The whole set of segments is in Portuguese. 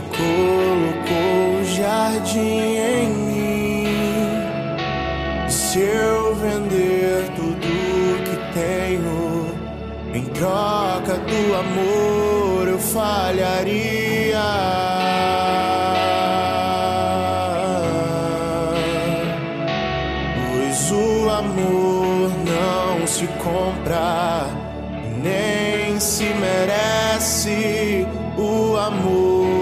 colocou o jardim em mim. Se eu vender tudo que tenho em troca do amor, eu falharia. Pois o amor não se compra, nem se merece. O amor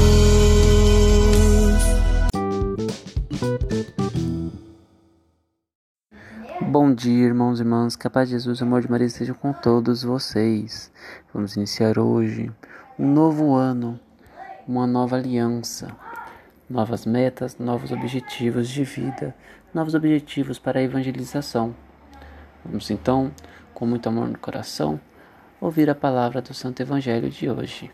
Bom dia, irmãos e irmãs. Que a paz de Jesus e o amor de Maria estejam com todos vocês. Vamos iniciar hoje um novo ano, uma nova aliança, novas metas, novos objetivos de vida, novos objetivos para a evangelização. Vamos então, com muito amor no coração, ouvir a palavra do Santo Evangelho de hoje.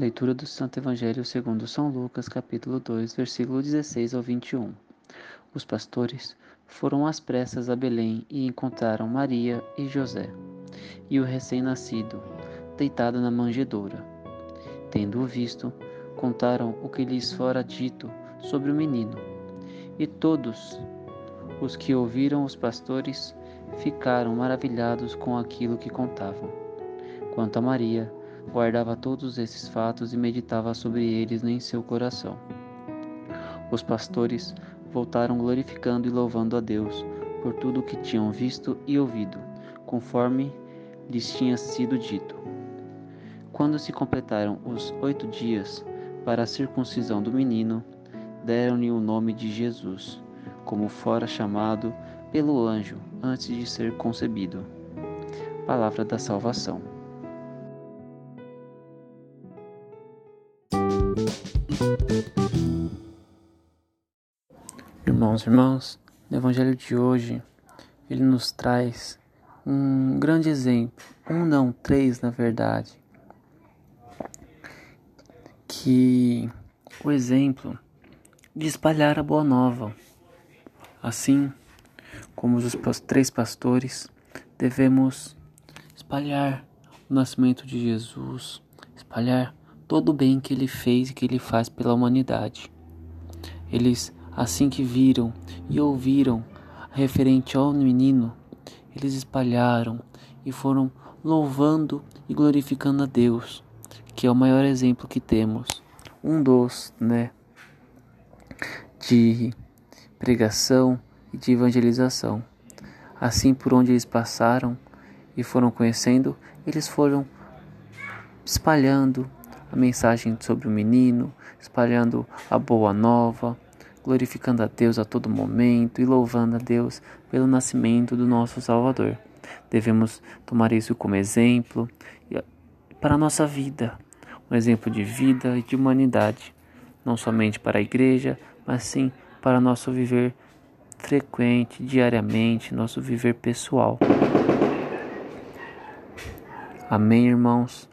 Leitura do Santo Evangelho segundo São Lucas, capítulo 2, versículo 16 ao 21. Os pastores foram às pressas a Belém e encontraram Maria e José, e o recém-nascido, deitado na manjedoura. Tendo-o visto, contaram o que lhes fora dito sobre o menino. E todos os que ouviram os pastores ficaram maravilhados com aquilo que contavam. Quanto a Maria, guardava todos esses fatos e meditava sobre eles em seu coração. Os pastores voltaram glorificando e louvando a Deus por tudo o que tinham visto e ouvido, conforme lhes tinha sido dito. Quando se completaram os oito dias para a circuncisão do menino, deram-lhe o nome de Jesus, como fora chamado pelo anjo antes de ser concebido. Palavra da salvação. Irmãos e irmãs, no Evangelho de hoje, ele nos traz um grande exemplo, um não, três na verdade, que o exemplo de espalhar a boa nova. Assim como os três pastores, devemos espalhar o nascimento de Jesus, espalhar todo o bem que ele fez e que ele faz pela humanidade. Eles, assim que viram e ouviram referente ao menino, eles espalharam e foram louvando e glorificando a Deus, que é o maior exemplo que temos. Um dos, né, de pregação e de evangelização. Assim, por onde eles passaram e foram conhecendo, eles foram espalhando a mensagem sobre o menino, espalhando a boa nova, glorificando a Deus a todo momento e louvando a Deus pelo nascimento do nosso Salvador. Devemos tomar isso como exemplo e- para a nossa vida, um exemplo de vida e de humanidade, não somente para a igreja, mas sim para nosso viver frequente, diariamente, nosso viver pessoal. Amém, irmãos?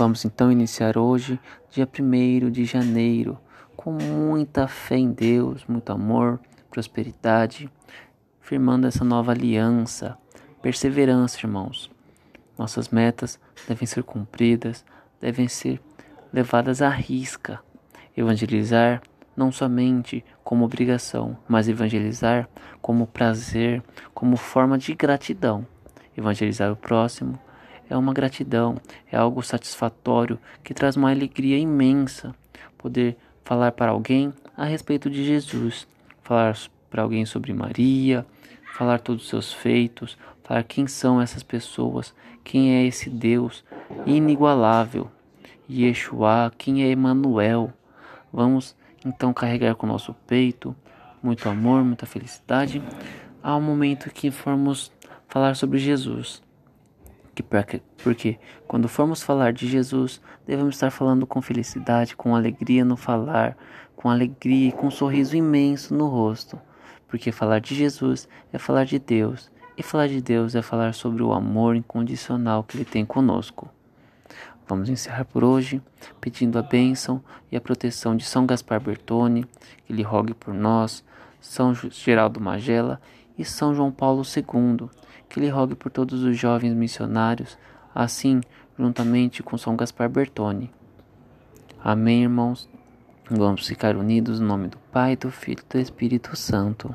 Vamos então iniciar hoje, dia 1 de janeiro, com muita fé em Deus, muito amor, prosperidade, firmando essa nova aliança, perseverança, irmãos. Nossas metas devem ser cumpridas, devem ser levadas à risca. Evangelizar não somente como obrigação, mas evangelizar como prazer, como forma de gratidão. Evangelizar o próximo é uma gratidão, é algo satisfatório que traz uma alegria imensa. Poder falar para alguém a respeito de Jesus, falar para alguém sobre Maria, falar todos os seus feitos, falar quem são essas pessoas, quem é esse Deus inigualável, Yeshua, quem é Emanuel. Vamos então carregar com o nosso peito muito amor, muita felicidade, ao momento que formos falar sobre Jesus. Porque quando formos falar de Jesus, devemos estar falando com felicidade, com alegria no falar, com alegria e com um sorriso imenso no rosto. Porque falar de Jesus é falar de Deus, e falar de Deus é falar sobre o amor incondicional que Ele tem conosco. Vamos encerrar por hoje pedindo a bênção e a proteção de São Gaspar Bertone, que lhe rogue por nós, São Geraldo Magela e São João Paulo II, que lhe rogue por todos os jovens missionários, assim juntamente com São Gaspar Bertone. Amém, irmãos. Vamos ficar unidos no nome do Pai, do Filho e do Espírito Santo.